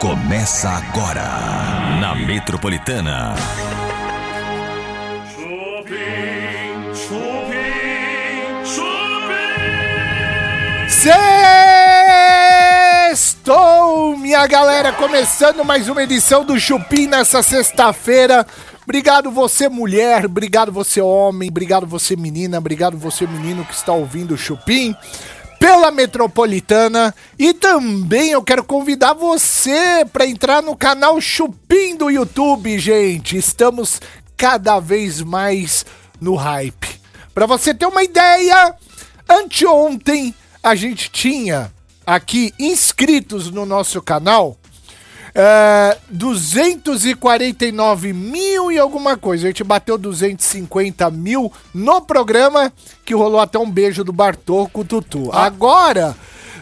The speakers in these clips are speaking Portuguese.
Começa agora na Metropolitana. Chupim, chupim, chupim. Sextou, minha galera, começando mais uma edição do Chupim nessa sexta-feira. Obrigado você mulher, obrigado você homem, obrigado você menina, obrigado você menino que está ouvindo o Chupim pela Metropolitana e também eu quero convidar você para entrar no canal Chupim do YouTube, gente. Estamos cada vez mais no hype. Para você ter uma ideia, anteontem a gente tinha aqui inscritos no nosso canal é, 249 mil e alguma coisa. A gente bateu 250 mil no programa, que rolou até um beijo do Bartô com o Tutu. Agora,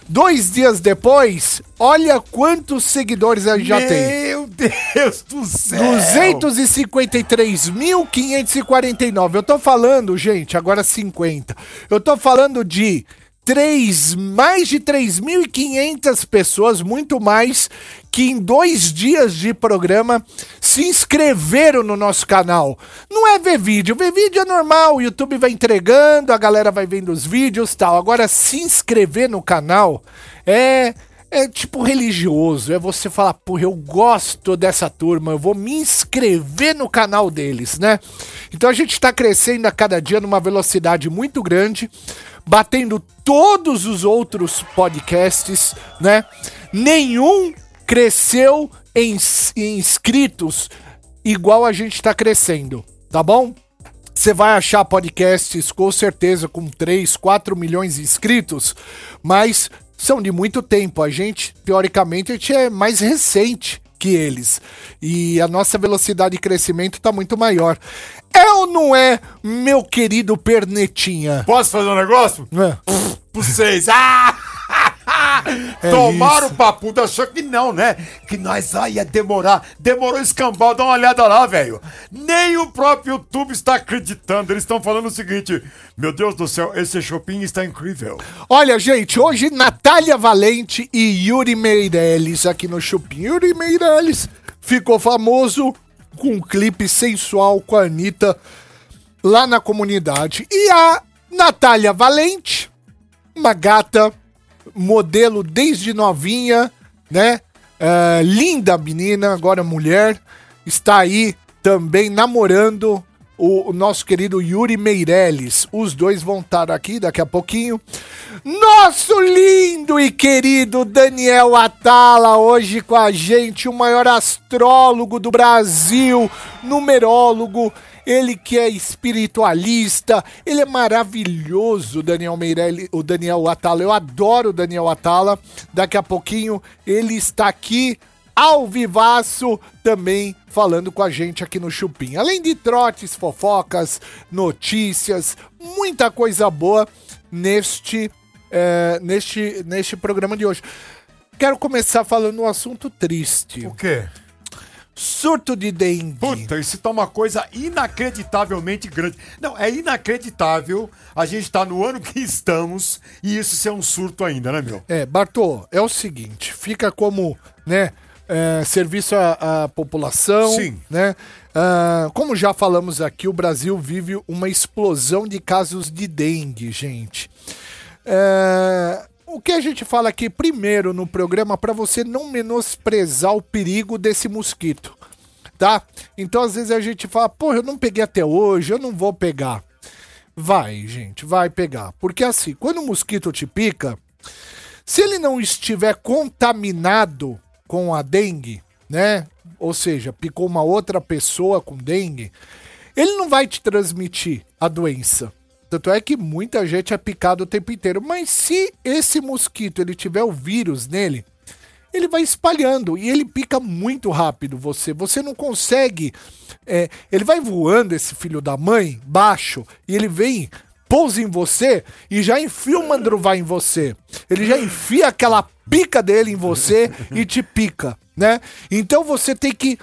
dois dias depois, olha quantos seguidores a gente já tem. Meu Deus do céu! 253.549. Eu tô falando, gente, agora 50. Eu tô falando de três, mais de 3.500 pessoas, muito mais, que em dois dias de programa se inscreveram no nosso canal. Não é ver vídeo, ver vídeo é normal, o YouTube vai entregando, a galera vai vendo os vídeos tal. Agora, se inscrever no canal é é tipo religioso, é você falar, porra, eu gosto dessa turma, eu vou me inscrever no canal deles, né? Então a gente tá crescendo a cada dia numa velocidade muito grande, batendo todos os outros podcasts, né? Nenhum cresceu em, em inscritos igual a gente tá crescendo, tá bom? Você vai achar podcasts com certeza com 3, 4 milhões de inscritos, mas são de muito tempo. A gente, teoricamente, a gente é mais recente que eles. E a nossa velocidade de crescimento está muito maior. É ou não é, meu querido Pernetinha? Posso fazer um negócio? É. Por vocês. Ah! É Tomaram o papudo, achou que não, né? Que nós ah, ia demorar. Demorou escambau, dá uma olhada lá, velho. Nem o próprio YouTube está acreditando. Eles estão falando o seguinte: Meu Deus do céu, esse shopping está incrível. Olha, gente, hoje Natália Valente e Yuri Meirelles aqui no Chupim. Yuri Meirelles ficou famoso com um clipe sensual com a Anitta lá na comunidade. E a Natália Valente, uma gata, modelo desde novinha, né? É, linda menina, agora mulher, está aí também namorando o, o nosso querido Yuri Meirelles. Os dois vão estar aqui daqui a pouquinho. Nosso lindo e querido Daniel Atala, hoje com a gente, o maior astrólogo do Brasil, numerólogo. Ele que é espiritualista, ele é maravilhoso, Daniel Meirelles, o Daniel Atala. Eu adoro o Daniel Atala. Daqui a pouquinho ele está aqui ao vivaço também falando com a gente aqui no Chupim. Além de trotes, fofocas, notícias, muita coisa boa neste, é, neste, neste programa de hoje. Quero começar falando um assunto triste. O quê? Surto de dengue. Puta, isso tá uma coisa inacreditavelmente grande. Não, é inacreditável a gente tá no ano que estamos e isso ser um surto ainda, né, meu? É, Bartô, é o seguinte, fica como, né, é, serviço à, à população, Sim. né? Ah, como já falamos aqui, o Brasil vive uma explosão de casos de dengue, gente. É, o que a gente fala aqui primeiro no programa para você não menosprezar o perigo desse mosquito, tá? Então às vezes a gente fala, pô, eu não peguei até hoje, eu não vou pegar. Vai, gente, vai pegar. Porque assim, quando o mosquito te pica, se ele não estiver contaminado com a dengue, né? Ou seja, picou uma outra pessoa com dengue, ele não vai te transmitir a doença. Tanto é que muita gente é picado o tempo inteiro. Mas se esse mosquito ele tiver o vírus nele, ele vai espalhando e ele pica muito rápido você. Você não consegue. é, ele vai voando, esse filho da mãe, baixo, e ele vem, pousa em você e já enfia o mandruvá em você. Ele já enfia aquela pica dele em você e te pica, né? Então você tem que.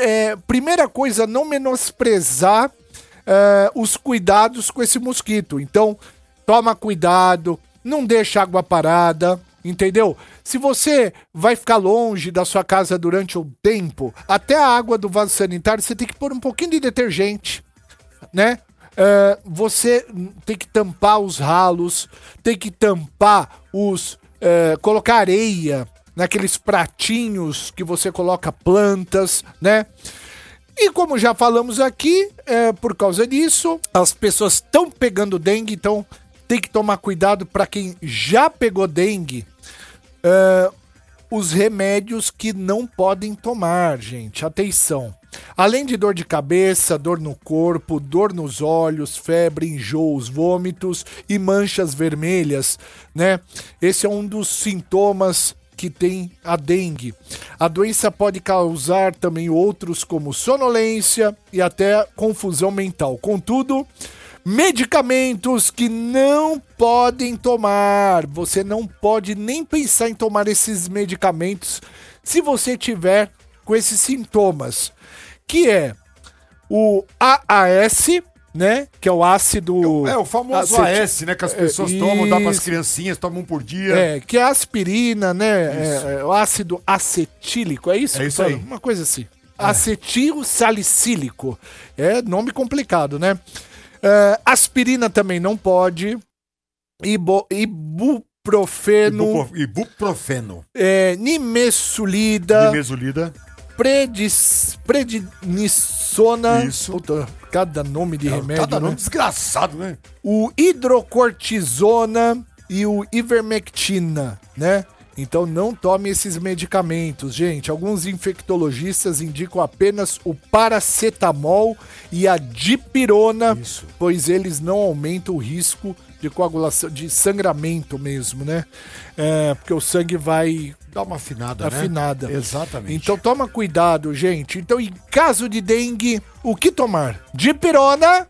é, primeira coisa, não menosprezar é, os cuidados com esse mosquito. Então, toma cuidado, não deixa água parada, Entendeu? Se você vai ficar longe da sua casa durante um tempo, até a água do vaso sanitário você tem que pôr um pouquinho de detergente, né? É, você tem que tampar os ralos, tem que tampar os. É, colocar areia naqueles pratinhos que você coloca plantas, né? E como já falamos aqui, é, por causa disso, as pessoas estão pegando dengue, então tem que tomar cuidado para quem já pegou dengue. é, os remédios que não podem tomar, gente. Atenção. Além de dor de cabeça, dor no corpo, dor nos olhos, febre, enjoos, vômitos e manchas vermelhas, né? Esse é um dos sintomas que tem a dengue. A doença pode causar também outros como sonolência e até confusão mental. Contudo, medicamentos que não podem tomar. Você não pode nem pensar em tomar esses medicamentos se você tiver com esses sintomas, que é o AAS, né, que é o ácido É o famoso aceti- AS, né? Que as É, pessoas tomam, dá pras isso. criancinhas, tomam um por dia. É, que é aspirina, né? É, é, o ácido acetílico, é isso? É isso aí. Uma coisa assim. Acetil salicílico. É nome complicado, né? É, aspirina também não pode. Ibo, ibuprofeno, Ibuprofeno. é, nimesulida, Nimesulida. Predis, prednisona. Isso. Puta, cada nome de remédio. Cada nome né? desgraçado, né? o hidrocortisona e o ivermectina, né? Então não tome esses medicamentos, gente. Alguns infectologistas indicam apenas o paracetamol e a dipirona, Isso. pois eles não aumentam o risco de coagulação, de sangramento mesmo, né? É, porque o sangue vai Dá uma afinada, né? afinada. Exatamente. Então toma cuidado, gente. Então, em caso de dengue, o que tomar? Dipirona,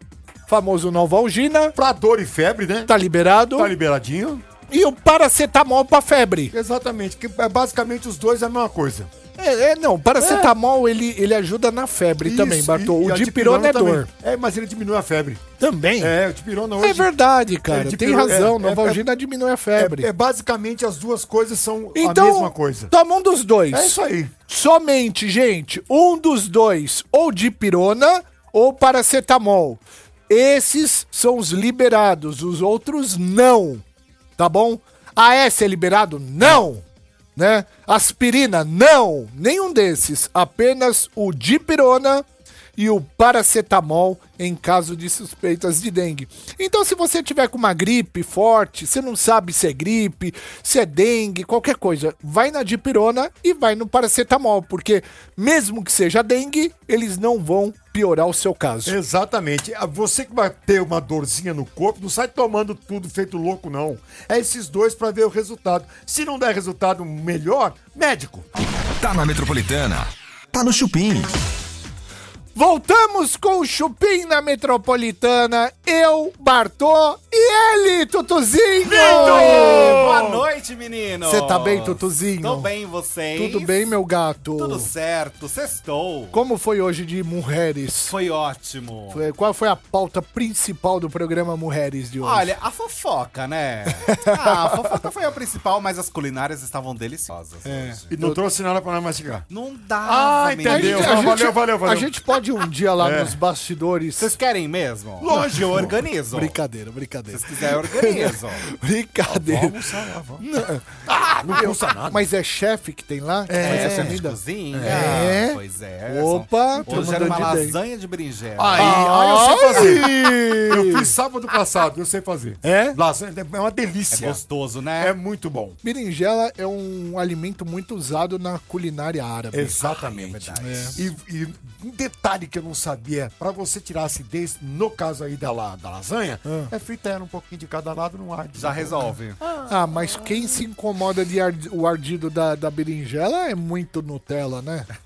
famoso Novalgina, pra dor e febre, né? tá liberado. Tá liberadinho. E o paracetamol pra febre. Exatamente. Que é basicamente os dois é a mesma coisa. É, é, não, paracetamol ele, ele ajuda na febre também, Isso, Bartô. e- e O dipirona é também. dor. É, mas ele diminui a febre. Também? É, É, o dipirona hoje... verdade, cara. É, Tem razão. é- Novalgina diminui a febre. É, é basicamente as duas coisas são então, a mesma coisa. toma um dos dois. É isso aí. Somente, gente, um dos dois, ou dipirona ou paracetamol. Esses são os liberados, os outros não. Tá bom? AS é liberado? Não. Né? Aspirina? Não. Nenhum desses. Apenas o dipirona e o paracetamol em caso de suspeitas de dengue. Então, se você tiver com uma gripe forte, você não sabe se é gripe, se é dengue, qualquer coisa, vai na dipirona e vai no paracetamol, porque mesmo que seja dengue, eles não vão piorar o seu caso. Exatamente. Você que vai ter uma dorzinha no corpo, não sai tomando tudo feito louco, não. É esses dois pra ver o resultado. Se não der resultado melhor, médico. Tá na Metropolitana. Tá no Chupim. Voltamos com o Chupim na Metropolitana. Eu, Bartô e ele, Tutuzinho! Boa noite, menino! Você tá bem, Tutuzinho? Tô bem, vocês? Tudo bem, meu gato? Tudo certo, sextou. Como foi hoje de Mulheres? Foi ótimo. Foi- Qual foi a pauta principal do programa Mulheres de hoje? Olha, a fofoca, né? ah, a fofoca foi a principal, mas as culinárias estavam deliciosas. É. hoje. E não trouxe nada pra nós mastigar. Não dá, Ah, a entendeu? gente, Valeu, valeu, valeu. A gente pode um dia lá É. nos bastidores. Vocês querem mesmo? Lógico. Eu organizo. Brincadeira, brincadeira. vocês quiserem, eu organizo. Brincadeira. Vamos lá, vamos. Ah, não custa nada. Mas é chefe que tem lá? É, Mas essa de comida? cozinha. É? Pois é. Opa, Hoje era uma lasanha de berinjela. Aí, aí eu sei fazer. Eu fiz sábado passado, eu sei fazer. É? Lasanha é uma É delícia. gostoso, né? É muito bom. Berinjela é um alimento muito usado na culinária árabe. Exatamente. Ai, é verdade. E, e um detalhe que eu não sabia, pra você tirar a acidez, no caso aí da, la- da lasanha, é um pouquinho de cada lado no ar. Já resolve. Ah, mas quem se incomoda de ard- o ardido da, da berinjela é muito Nutella, né?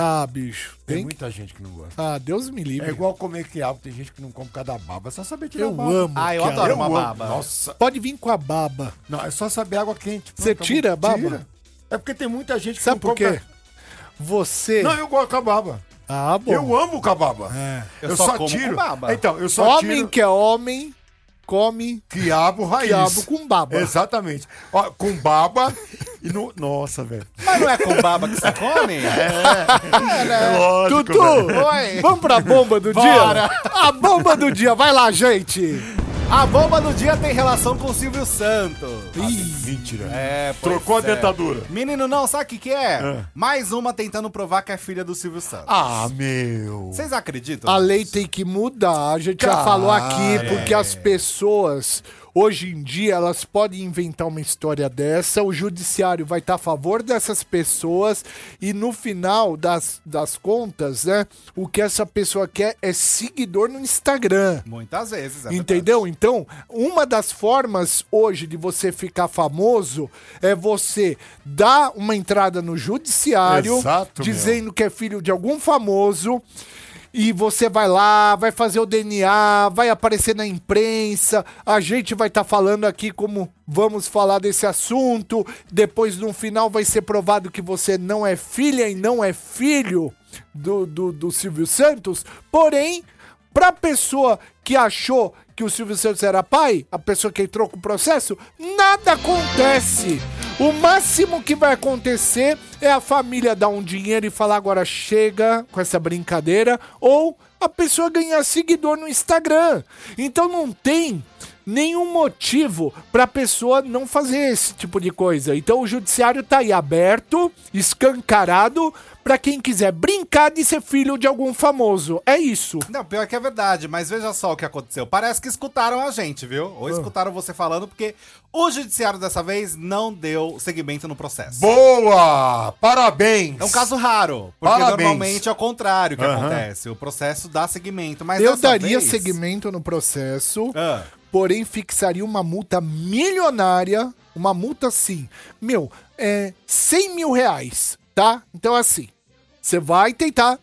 Ah, bicho. Tem Tem... muita gente que não gosta. Ah, Deus me livre. É igual comer quiabo, tem gente que não come cada baba, é só saber tirar Eu a baba. amo. Ah, eu quiabo. adoro Eu uma amo. baba. Nossa. Pode vir com a baba. Não, é só saber água quente. Você tira a baba? Tira. É porque tem muita gente que Sabe não por quê? Você. Não, eu gosto com a baba. Ah, bom. Eu amo cababa. É. Eu só como com baba. Então, eu só Homem tiro. que é homem come Quiabo raiz. quiabo com baba. Exatamente. Ó, com baba e no... Nossa, velho. Mas não é com baba que você come? É lógico, Tutu. Oi. vamos pra bomba do Bora. dia? A bomba do dia, vai lá, gente. A bomba do dia tem relação com o Silvio Santos. Mentira. É, pois Trocou a é. dentadura. Menino, não, sabe o que, que é? É. Mais uma tentando provar que é filha do Silvio Santos. Ah, meu. Vocês acreditam? A lei tem que mudar, a gente já falou aqui, é. porque as pessoas, hoje em dia, elas podem inventar uma história dessa, o judiciário vai estar a favor dessas pessoas e no final das, das contas, né, o que essa pessoa quer é seguidor no Instagram. Muitas vezes, é Entendeu? Então, uma das formas hoje de você ficar famoso é você dar uma entrada no judiciário Exato, meu. dizendo que é filho de algum famoso. E você vai lá, vai fazer o DNA, vai aparecer na imprensa. A gente vai estar falando aqui como vamos falar desse assunto. Depois, no final, vai ser provado que você não é filha e não é filho do, do, do Silvio Santos. Porém, Pra pessoa que achou que o Silvio Santos era pai, a pessoa que entrou com o processo, nada acontece. O máximo que vai acontecer é a família dar um dinheiro e falar agora chega com essa brincadeira, ou a pessoa ganhar seguidor no Instagram. Então não tem nenhum motivo pra pessoa não fazer esse tipo de coisa. Então o judiciário tá aí aberto, escancarado pra quem quiser brincar de ser filho de algum famoso. É isso. Não, pior que é verdade, mas veja só o que aconteceu. Parece que escutaram a gente, viu? Ah. Ou escutaram você falando, porque o judiciário dessa vez não deu seguimento no processo. Boa! Parabéns! É um caso raro, porque Parabéns. normalmente é o contrário que acontece. O processo dá seguimento, mas Eu daria vez- segmento no processo, Ah. porém fixaria uma multa milionária. Uma multa assim, meu, é 100 mil reais, tá? Então assim, você vai tentar,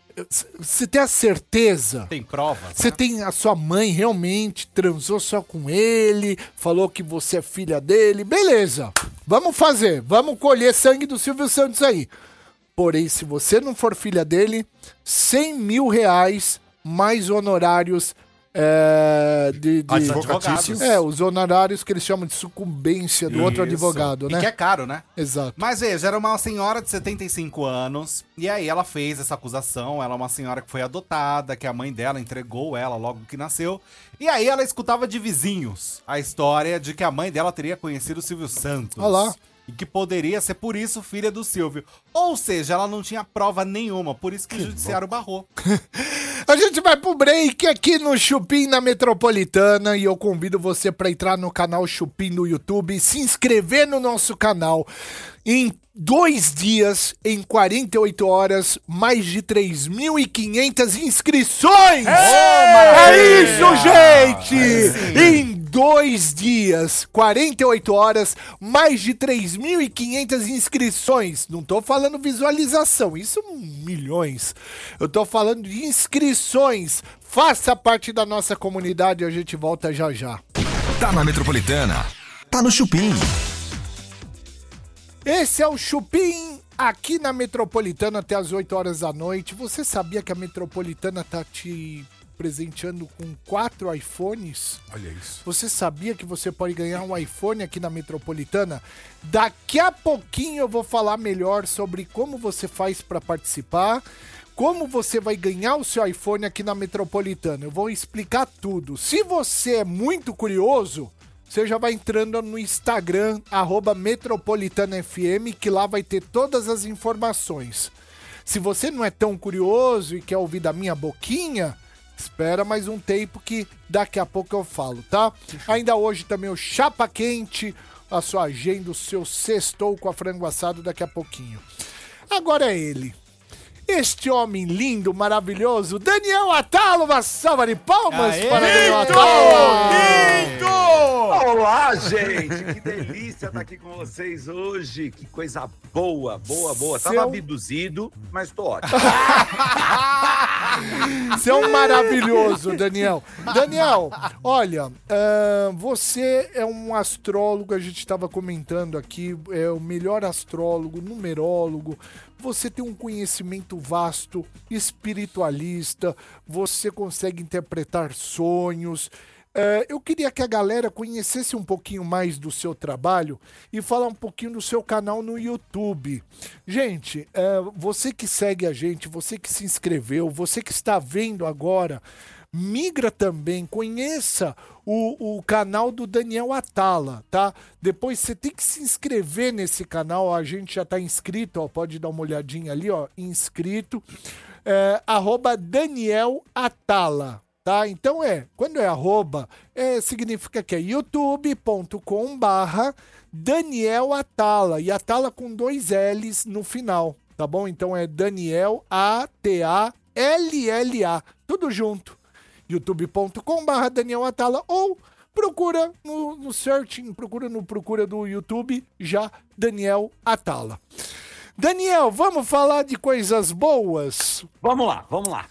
você tem a certeza Tem provas, Você né? tem a sua mãe realmente transou só com ele, falou que você é filha dele, beleza. Vamos fazer, vamos colher sangue do Silvio Santos aí. Porém, se você não for filha dele, 100 mil reais mais honorários é, de, de- Advocatício. É, os honorários que eles chamam de sucumbência do outro Isso. advogado, E né? que é caro, né? Exato. Mas veja, era uma senhora de 75 anos, e aí ela fez essa acusação. Ela é uma senhora que foi adotada, que a mãe dela entregou ela logo que nasceu. E aí ela escutava de vizinhos a história de que a mãe dela teria conhecido o Silvio Santos. Olha lá. E que poderia ser por isso filha do Silvio. Ou seja, ela não tinha prova nenhuma, por isso que o judiciário barrou. A gente vai pro break aqui no Chupim na Metropolitana e eu convido você para entrar no canal Chupim no YouTube, se inscrever no nosso canal. Em dois dias, em 48 horas, mais de 3.500 inscrições! é isso, gente! Em dois dias, 48 horas, mais de 3.500 inscrições. Não tô falando visualização, isso milhões. Eu tô falando de inscrições. Faça parte da nossa comunidade, a gente volta já já. Tá na Metropolitana. Tá no Chupim. Esse é o Chupim aqui na Metropolitana até as 8 horas da noite. Você sabia que a Metropolitana tá te presenteando com quatro iPhones? Olha isso. Você sabia que você pode ganhar um iPhone aqui na Metropolitana? Daqui a pouquinho eu vou falar melhor sobre como você faz para participar, como você vai ganhar o seu iPhone aqui na Metropolitana. Eu vou explicar tudo. Se você é muito curioso, você já vai entrando no Instagram, arroba metropolitanafm, que lá vai ter todas as informações. Se você não é tão curioso e quer ouvir da minha boquinha, espera mais um tempo que daqui a pouco eu falo, tá? Ainda hoje também o Chapa Quente, a sua agenda, o seu sextou com a frango assado daqui a pouquinho. Agora é ele. Este homem lindo, maravilhoso, Daniel Atalo, uma salva de palmas Aê! para Daniel Atalo! Olá, gente! Que delícia estar aqui com vocês hoje. Que coisa boa, boa, boa. Tava Seu- abduzido, mas tô ótimo. Você é um maravilhoso, Daniel. Daniel, olha, ahn, você é um astrólogo, a gente estava comentando aqui, é o melhor astrólogo, numerólogo. Você tem um conhecimento vasto, espiritualista, você consegue interpretar sonhos. É, eu queria que a galera conhecesse um pouquinho mais do seu trabalho e falar um pouquinho do seu canal no YouTube. Gente, é, você que segue a gente, você que se inscreveu, você que está vendo agora, migra também, conheça o, o canal do Daniel Atala, tá? Depois você tem que se inscrever nesse canal, a gente já está inscrito, ó, pode dar uma olhadinha ali, ó, inscrito, é, arroba Daniel Atala, tá? Então é, quando é arroba, é, significa que é youtube.com barra Daniel Atala, e Atala com dois L's no final, tá bom? Então é Daniel A-T-A-L-L-A, tudo junto youtube.com/barra Daniel Atala ou procura no, no searching, procura no procura do YouTube já Daniel Atala. Daniel, vamos falar de coisas boas, Vamos lá, vamos lá.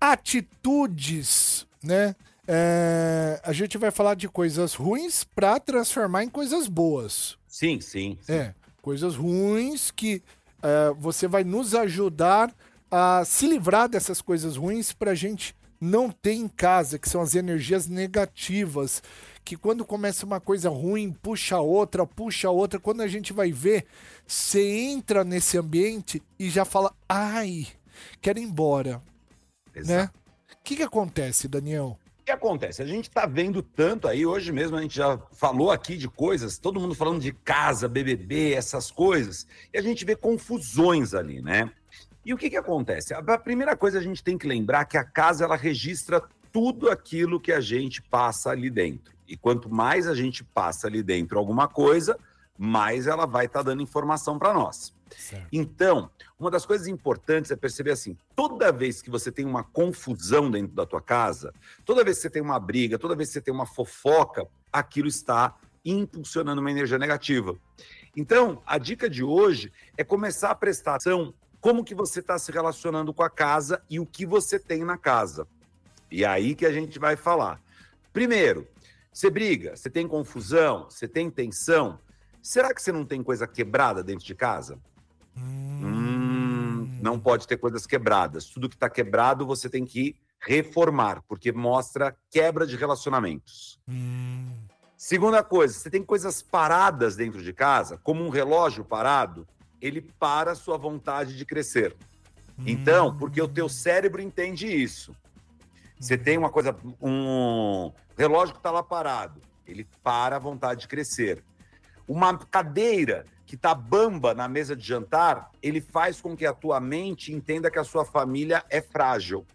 atitudes, né? É, a gente vai falar de coisas ruins para transformar em coisas boas. Sim, sim. sim. É, coisas ruins que é, você vai nos ajudar a se livrar dessas coisas ruins pra gente não ter em casa, que são as energias negativas, que quando começa uma coisa ruim, puxa outra, puxa outra, quando a gente vai ver, você entra nesse ambiente e já fala, ai, quero ir embora, Exato. né? O que que acontece, Daniel? O que acontece? A gente tá vendo tanto aí, hoje mesmo a gente já falou aqui de coisas, todo mundo falando de casa, BBB, essas coisas, e a gente vê confusões ali, né? E o que que acontece? A primeira coisa a gente tem que lembrar que a casa ela registra tudo aquilo que a gente passa ali dentro. E quanto mais a gente passa ali dentro alguma coisa, mais ela vai estar dando informação para nós. Então, uma das coisas importantes é perceber assim: toda vez que você tem uma confusão dentro da tua casa, toda vez que você tem uma briga, toda vez que você tem uma fofoca, aquilo está impulsionando uma energia negativa. Então, a dica de hoje é começar a prestar atenção como que você está se relacionando com a casa e o que você tem na casa. E é aí que a gente vai falar. Primeiro, você briga, você tem confusão, você tem tensão. Será que você não tem coisa quebrada dentro de casa? Hum, não pode ter coisas quebradas. Tudo que está quebrado você tem que reformar, porque mostra quebra de relacionamentos. Segunda coisa, você tem coisas paradas dentro de casa, como um relógio parado, ele para a sua vontade de crescer. Então, porque o teu cérebro entende isso. Você tem uma coisa, um relógio que está lá parado, ele para a vontade de crescer. Uma cadeira que está bamba na mesa de jantar, ele faz com que a tua mente entenda que a sua família é frágil.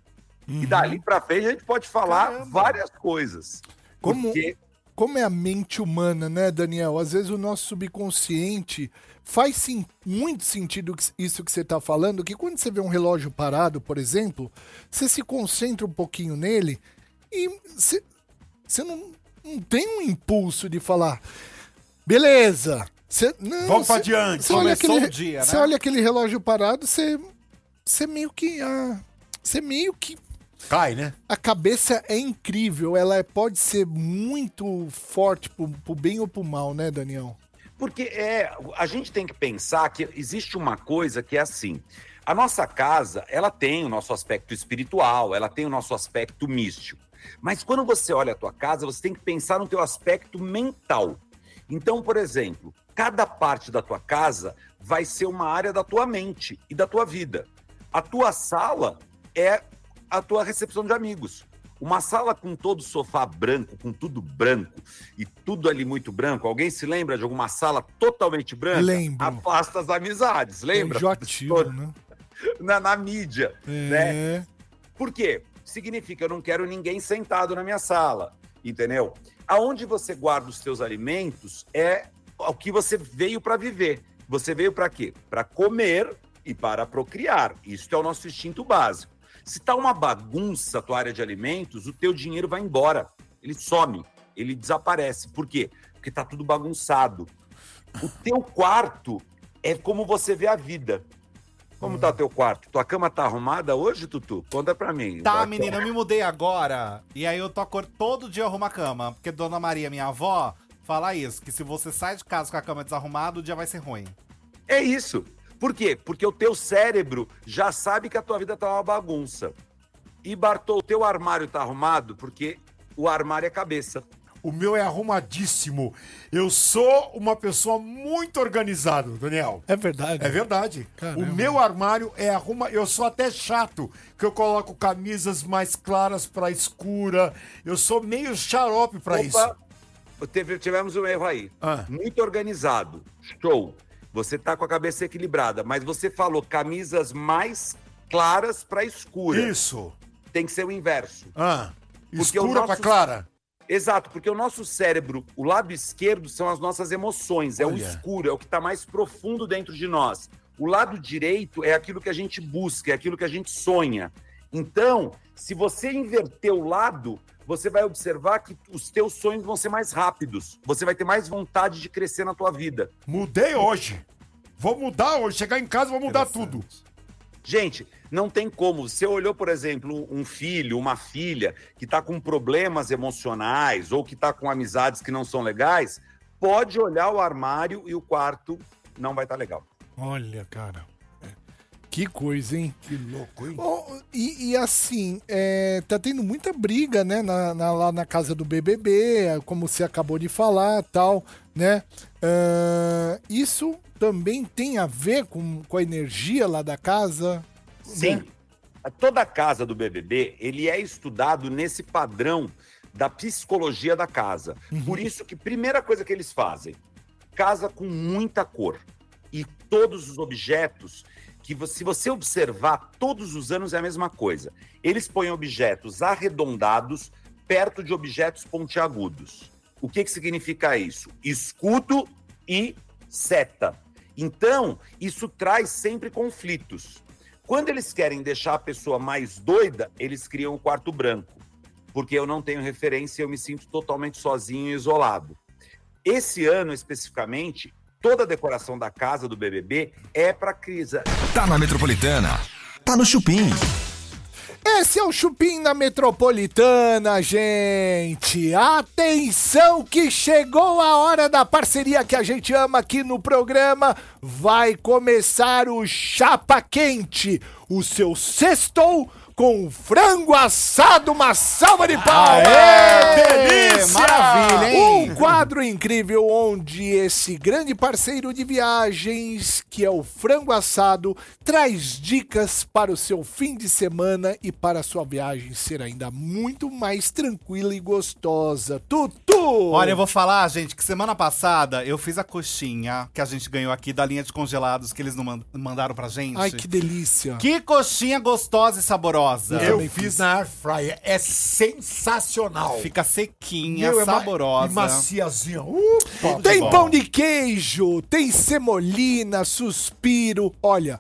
E dali para frente a gente pode falar Caramba. várias coisas. Como- Porque Como é a mente humana, né, Daniel? Às vezes o nosso subconsciente faz sim, muito sentido isso que você está falando, que quando você vê um relógio parado, por exemplo, você se concentra um pouquinho nele e você, você não, não tem um impulso de falar, beleza, você, não, Vamos você- diante. Você olha, aquele, o dia, você né? olha aquele relógio parado, você, você meio que... Ah, você meio que Cai, né? a cabeça é incrível, ela é- pode ser muito forte pro, pro bem ou pro mal, né, Daniel? Porque é, a gente tem que pensar que existe uma coisa que é assim. A nossa casa, ela tem o nosso aspecto espiritual, ela tem o nosso aspecto místico. Mas quando você olha a tua casa, você tem que pensar no teu aspecto mental. Então, por exemplo, cada parte da tua casa vai ser uma área da tua mente e da tua vida. A tua sala é a tua recepção de amigos. Uma sala com todo sofá branco, com tudo branco e tudo ali muito branco. Alguém se lembra de alguma sala totalmente branca? Lembro. Afasta as amizades, lembra? É enjoativo, né? Na, na mídia, né? É. Por quê? Significa eu não quero ninguém sentado na minha sala, entendeu? Aonde você guarda os seus alimentos é o que você veio para viver. Você veio para quê? Para comer e para procriar. Isso é o nosso instinto básico. Se tá uma bagunça a tua área de alimentos, o teu dinheiro vai embora. Ele some, ele desaparece. Por quê? Porque tá tudo bagunçado. O teu quarto é como você vê a vida. Como tá o teu quarto? Tua cama tá arrumada hoje, Tutu? Conta pra mim. Tá, menina, eu me mudei agora. E aí eu tô acor- todo dia arrumo a cama. Porque Dona Maria, minha avó, fala isso: que se você sai de casa com a cama desarrumada, o dia vai ser ruim. É isso. Por quê? Porque o teu cérebro já sabe que a tua vida tá uma bagunça. E Bartô, o teu armário tá arrumado porque o armário é cabeça. O meu é arrumadíssimo. Eu sou uma pessoa muito organizada, Daniel. É verdade. É verdade. Caramba. O meu armário é arruma. Eu sou até chato, que eu coloco camisas mais claras pra escura. Eu sou meio xarope pra isso. teve- tivemos um erro aí. Ah. Muito organizado. Show. Você tá com a cabeça equilibrada, mas você falou camisas mais claras pra escura. Isso. Tem que ser o inverso. Ah. Escura nosso- clara. Exato, porque o nosso cérebro, o lado esquerdo são as nossas emoções, é o Olha. escuro, é o que está mais profundo dentro de nós. O lado direito é aquilo que a gente busca, é aquilo que a gente sonha. Então, se você inverter o lado, você vai observar que os teus sonhos vão ser mais rápidos. Você vai ter mais vontade de crescer na tua vida. Mudei hoje. Vou mudar hoje. Chegar em casa, vou mudar tudo. Gente, não tem como. Você olhou, por exemplo, um filho, uma filha que está com problemas emocionais ou que está com amizades que não são legais, pode olhar o armário e o quarto não vai estar legal. Olha, cara. Que coisa, hein? Que louco, hein? Oh, e, e assim, é, tá tendo muita briga, né, na, na- lá na casa do BBB, como você acabou de falar, tal, né? Ah, isso também tem a ver com, com a energia lá da casa? Sim. né? Toda a casa do BBB, ele é estudado nesse padrão da psicologia da casa. Por isso que primeira coisa que eles fazem, casa com muita cor. E todos os objetos que se você observar todos os anos é a mesma coisa. Eles põem objetos arredondados perto de objetos pontiagudos. O que que significa isso? Escudo e seta. Então, isso traz sempre conflitos. Quando eles querem deixar a pessoa mais doida, eles criam o quarto branco. Porque eu não tenho referência e eu me sinto totalmente sozinho e isolado. Esse ano, especificamente, toda a decoração da casa do BBB é para crise. Tá na Metropolitana. Tá no Chupim. Esse é o Chupim na Metropolitana, gente. Atenção que chegou a hora da parceria que a gente ama aqui no programa. Vai começar o Chapa Quente, o seu sextou com frango assado, uma salva de palmas! delícia! Maravilha, hein? Um quadro incrível onde esse grande parceiro de viagens, que é o Frango Assado, traz dicas para o seu fim de semana e para a sua viagem ser ainda muito mais tranquila e gostosa. Tutu! Olha, eu vou falar, gente, que semana passada eu fiz a coxinha que a gente ganhou aqui da linha de congelados que eles não man- mandaram pra gente. Ai, que delícia. Que coxinha gostosa e saborosa. Eu Eu também fiz na Air Fryer. É sensacional. Fica sequinha, Meu, é ma- saborosa. E maciazinha. Upa. Tem bom. pão de queijo, tem semolina, suspiro. Olha,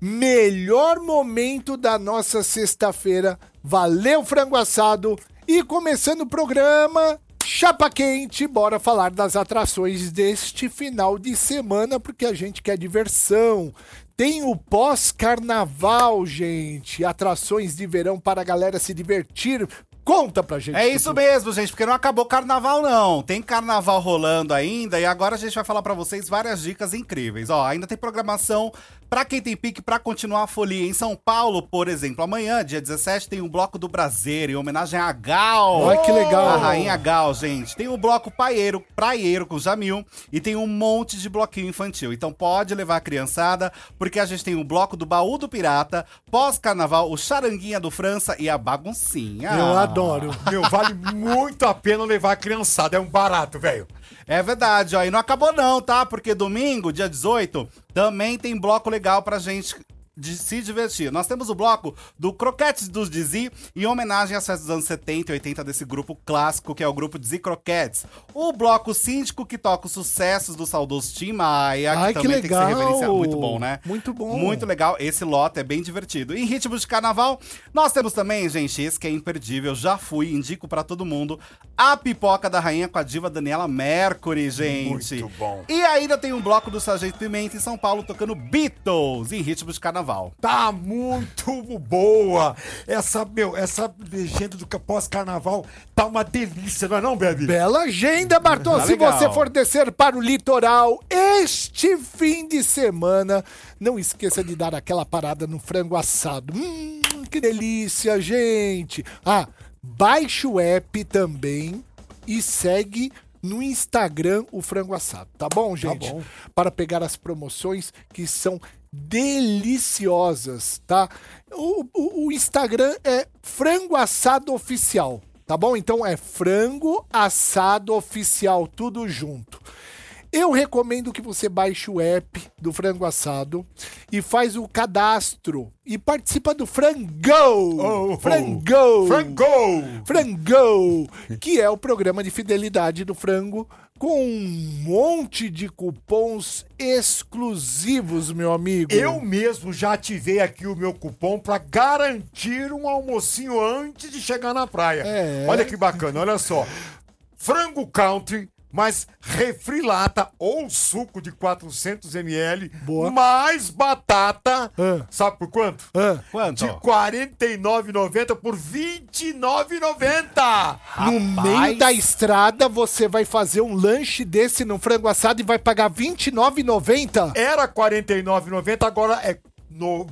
melhor momento da nossa sexta-feira. Valeu, frango assado. E começando o programa, chapa quente, bora falar das atrações deste final de semana, porque a gente quer diversão. Tem o pós-carnaval, gente. Atrações de verão para a galera se divertir. Conta pra gente. É isso mesmo, gente, porque não acabou o carnaval, não. Tem carnaval rolando ainda e agora a gente vai falar pra vocês várias dicas incríveis. Ó, ainda tem programação pra quem tem pique pra continuar a folia. Em São Paulo, por exemplo, amanhã, dia 17, tem um bloco do Brasileiro em homenagem a Gal. Ai, que legal. A Rainha Gal, gente. Tem o bloco paieiro, praieiro com Jamil e tem um monte de bloquinho infantil. Então pode levar a criançada, porque a gente tem o bloco do Baú do Pirata, pós-carnaval, o Charanguinha do França e a Baguncinha. Eu adoro. Meu, vale muito a pena levar a criançada. É um barato, velho. É verdade, ó. E não acabou não, tá? Porque domingo, dia 18, também tem bloco legal pra gente de se divertir. Nós temos o bloco do Croquetes dos Dizzy, em homenagem às festas dos anos 70 e 80 desse grupo clássico, que é o grupo Dizzy Croquetes. O bloco Síndico, que toca os sucessos do saudoso Tim Maia, Ai, que também tem que ser legal. reverenciado. Muito bom, né? Muito bom. Muito legal. Esse lote é bem divertido. Em ritmo de carnaval, nós temos também, gente, esse que é imperdível, já fui, indico pra todo mundo, a pipoca da rainha com a diva Daniela Mercury, gente. Muito bom. E ainda tem um bloco do Sargento Pimenta em São Paulo tocando Beatles em ritmo de carnaval. Tá muito boa. Essa, meu, essa legenda do pós-carnaval tá uma delícia, não é não, Bebe? Bela agenda, Bartô. Tá Se legal. você for descer para o litoral este fim de semana, não esqueça de dar aquela parada no frango assado. Hum, que delícia, gente. Ah, baixe o app também e segue no Instagram o Frango Assado, tá bom, gente? bom. Para pegar as promoções que são deliciosas, tá? O, o- o Instagram é Frango Assado Oficial, tá bom? Então é Frango Assado Oficial, tudo junto. Eu recomendo que você baixe o app do Frango Assado e faz o cadastro e participa do Frangão! Oh, Frangão! Frango! Frangão, que é o programa de fidelidade do frango com um monte de cupons exclusivos, meu amigo. Eu mesmo já ativei aqui o meu cupom pra garantir um almocinho antes de chegar na praia. É. Olha que bacana, olha só. Frango Country, mais refri lata ou suco de 400 ml, Boa. mais batata. Ah. Sabe por quanto? Ah, Quanto? De R$ 49,90 por R$ 29,90. no meio da estrada você vai fazer um lanche desse no frango assado e vai pagar R$ 29,90. Era R$ 49,90, agora é no R$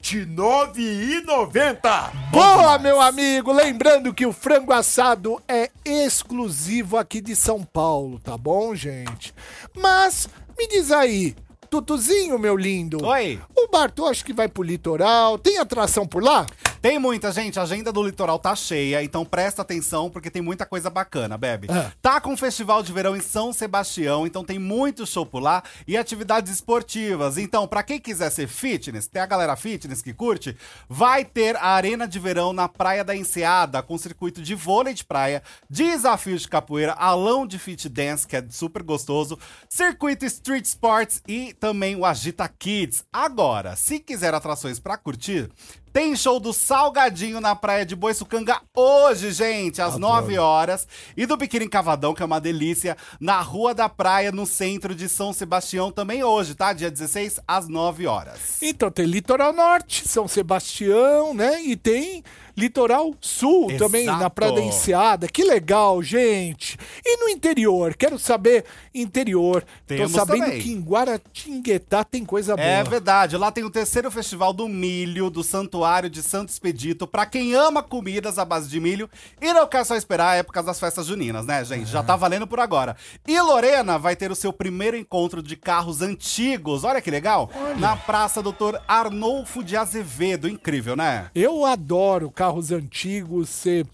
29,90. Boa, meu amigo! Lembrando que o frango assado é exclusivo aqui de São Paulo, tá bom, gente? Mas me diz aí, Tutuzinho, meu lindo. Oi. O Bartosz que vai pro litoral, tem atração por lá? Tem muita, gente. A agenda do litoral tá cheia, então presta atenção porque tem muita coisa bacana, Bebe. Ah. Tá com o Festival de Verão em São Sebastião, então tem muito show por lá e atividades esportivas. Então, pra quem quiser ser fitness, tem a galera fitness que curte, vai ter a Arena de Verão na Praia da Enseada, com circuito de vôlei de praia, desafio de capoeira, alão de fit dance, que é super gostoso, circuito street sports e também o Agita Kids. Agora, se quiser atrações pra curtir, tem show do Salgadinho na praia de Boiçucanga hoje, gente, às 9 horas. E do Biquíni Cavadão, que é uma delícia, na Rua da Praia, no centro de São Sebastião, também hoje, tá? Dia 16, às 9 horas. Então tem Litoral Norte, São Sebastião, né? E tem Litoral Sul também, na Exato. Praia da Enseada. Que legal, gente! E no interior? Quero saber interior. Temos Tô sabendo também. que em Guaratinguetá tem coisa boa. É verdade, lá tem o terceiro festival do milho do Santuário de Santo Expedito, pra quem ama comidas à base de milho e não quer só esperar a época das festas juninas, né, gente? Já tá valendo por agora. E Lorena vai ter o seu primeiro encontro de carros antigos, olha que legal, na Praça Doutor Arnolfo de Azevedo, incrível, né? Eu adoro carros antigos, ser,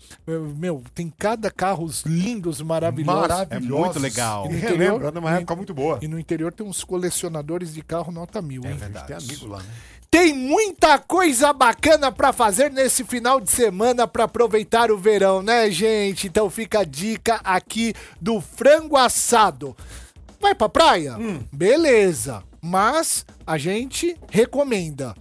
meu, tem cada carros lindos, maravilhosos. Maravilhoso. É muito legal. E No relembra, interior- numa época muito boa. E no interior tem uns colecionadores de carro nota mil, hein? verdade. Tem amigo lá, né? Tem muita coisa bacana pra fazer nesse final de semana pra aproveitar o verão, né, gente? Então fica a dica aqui do frango assado. Vai pra praia? Beleza. Mas a gente recomenda.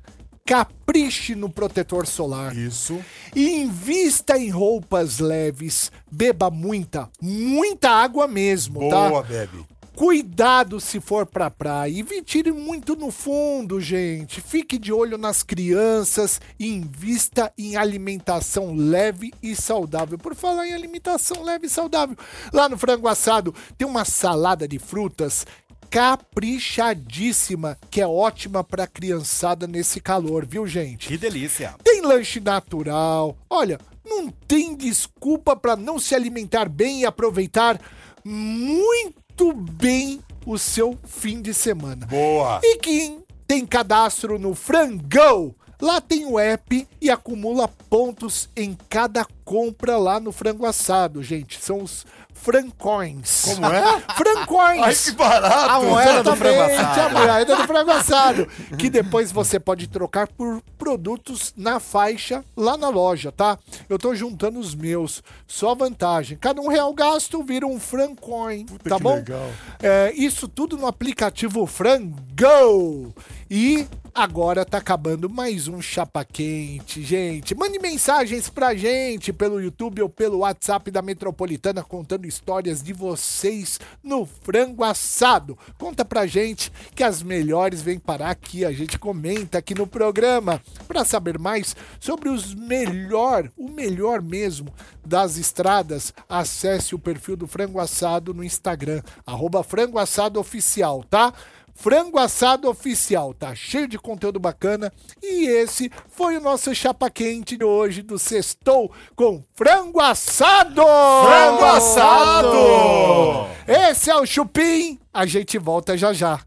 Capriche no protetor solar. Isso. E invista em roupas leves. Beba muita, muita água mesmo, tá? Boa, Bebe. Cuidado se for pra praia. Evite ir muito no fundo, gente. Fique de olho nas crianças e invista em alimentação leve e saudável. Por falar em alimentação leve e saudável, lá no frango assado tem uma salada de frutas caprichadíssima, que é ótima pra criançada nesse calor, viu, gente? Que delícia. Tem lanche natural. Olha, não tem desculpa para não se alimentar bem e aproveitar muito bem o seu fim de semana. Boa. E quem tem cadastro no Frangão, lá tem o app e acumula pontos em cada compra lá no frango assado, gente. São os Francoins. Como é? Francoins. Ai, que barato. A moeda do frango assado. a moeda do frango assado. Que depois você pode trocar por produtos na faixa lá na loja, tá? Eu tô juntando os meus. Só vantagem. Cada um real gasto vira um francoin, tá que bom? legal. É, isso tudo no aplicativo Frango. E agora tá acabando mais um Chapa Quente, gente. Mande mensagens pra gente pelo YouTube ou pelo WhatsApp da Metropolitana contando histórias de vocês no frango assado. Conta pra gente que as melhores vêm parar aqui, a gente comenta aqui no programa. Pra saber mais sobre os melhor, o melhor mesmo das estradas, acesse o perfil do Frango Assado no Instagram, arroba Frango Assado Oficial, tá? Frango Assado Oficial. Tá cheio de conteúdo bacana. E esse foi o nosso chapa quente de hoje do Sextou com Frango Assado! Frango assado! Esse é o Chupim. A gente volta já já.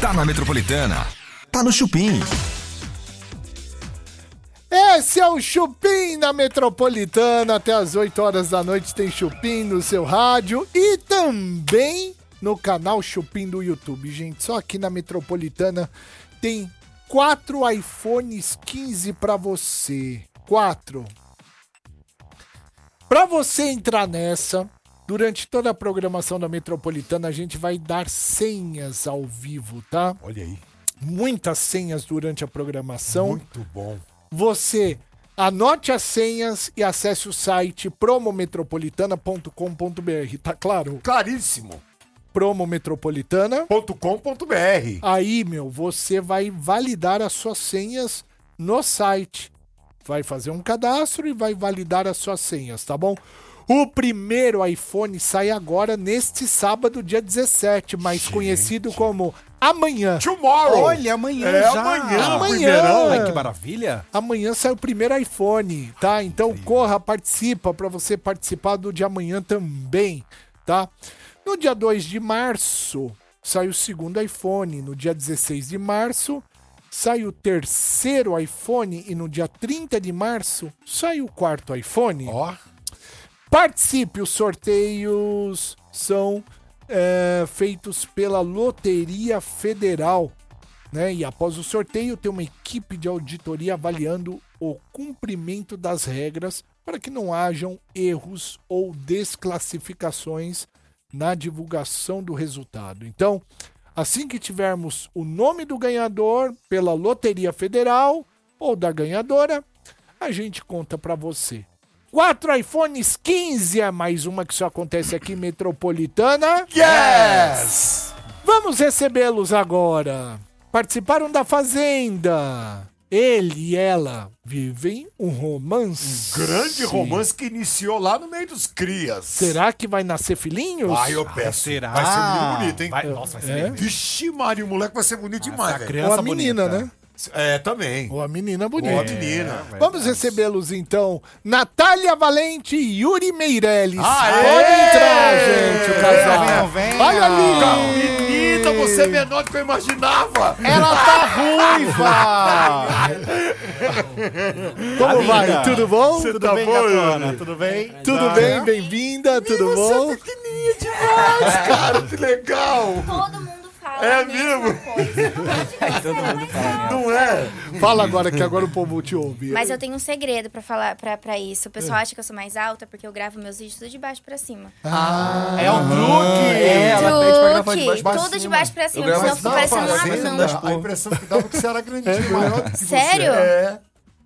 Tá na Metropolitana. Tá no Chupim. Esse é o Chupim na Metropolitana. Até as 8 horas da noite tem Chupim no seu rádio e também no canal Chupim do YouTube. Gente, só aqui na Metropolitana tem quatro iPhones 15 para você. Quatro. Para você entrar nessa, durante toda a programação da Metropolitana, a gente vai dar senhas ao vivo, tá? Olha aí. Muitas senhas durante a programação Muito bom. você anote as senhas e acesse o site promometropolitana.com.br. Tá claro? Claríssimo. Promometropolitana. .com.br. Aí, meu, você vai validar as suas senhas no site. Vai fazer um cadastro e vai validar as suas senhas, tá bom? O primeiro iPhone sai agora neste sábado, dia 17, mais conhecido como amanhã. Tomorrow. Olha, amanhã É já. amanhã, Amanhã. Ai, que maravilha. Amanhã sai o primeiro iPhone, tá? Então corra, participa para você participar do de amanhã também, tá? No dia 2 de março sai o segundo iPhone, no dia 16 de março sai o terceiro iPhone e no dia 30 de março sai o quarto iPhone. Ó. Participe, os sorteios são é, feitos pela Loteria Federal. Né? E após o sorteio, tem uma equipe de auditoria avaliando o cumprimento das regras para que não hajam erros ou desclassificações na divulgação do resultado. Então, assim que tivermos o nome do ganhador pela Loteria Federal ou da ganhadora, a gente conta para você. Quatro iPhones 15 é mais uma que só acontece aqui Metropolitana. Yes! Vamos recebê-los agora. Participaram da Fazenda. Ele e ela vivem um romance. Grande romance que iniciou lá no meio dos crias. Será que vai nascer filhinhos? Ai, eu peço. Será? Vai ser menino bonito, hein? Vai- nossa, vai ser É? bonito. Vixe, Mário, o moleque vai ser bonito demais, a velho. criança Ou a menina, bonita. né? É, também. Ou a menina Boa bonita. menina. É, Vamos recebê-los então. Natália Valente e Yuri Meirelles. Aê! Pode entrar, gente, o casal. Venham, venham. Olha ali. Menina, você é menor do que eu imaginava. Ela tá ruiva! Como Amiga. vai? Tudo bom? Você Tudo tá bem, bom, gatona? Tudo bem? Tudo bem? Bem-vinda, tudo bom? pequenininha demais, cara. Que legal. Todo mundo É a mesma mesmo? Todo mundo fala. Não é? Fala agora que agora o povo te ouve. Mas eu tenho um segredo pra falar pra, pra isso. O pessoal acha que eu sou mais alta porque eu gravo meus vídeos tudo de baixo pra cima. É um truque! É, ela pede pra gravar de baixo pra Tudo cima. de baixo pra cima, senão assim, fica não, parecendo um fazenda, anão. dá- A impressão que dava que você era grandinho, maior do que você. Sério? É.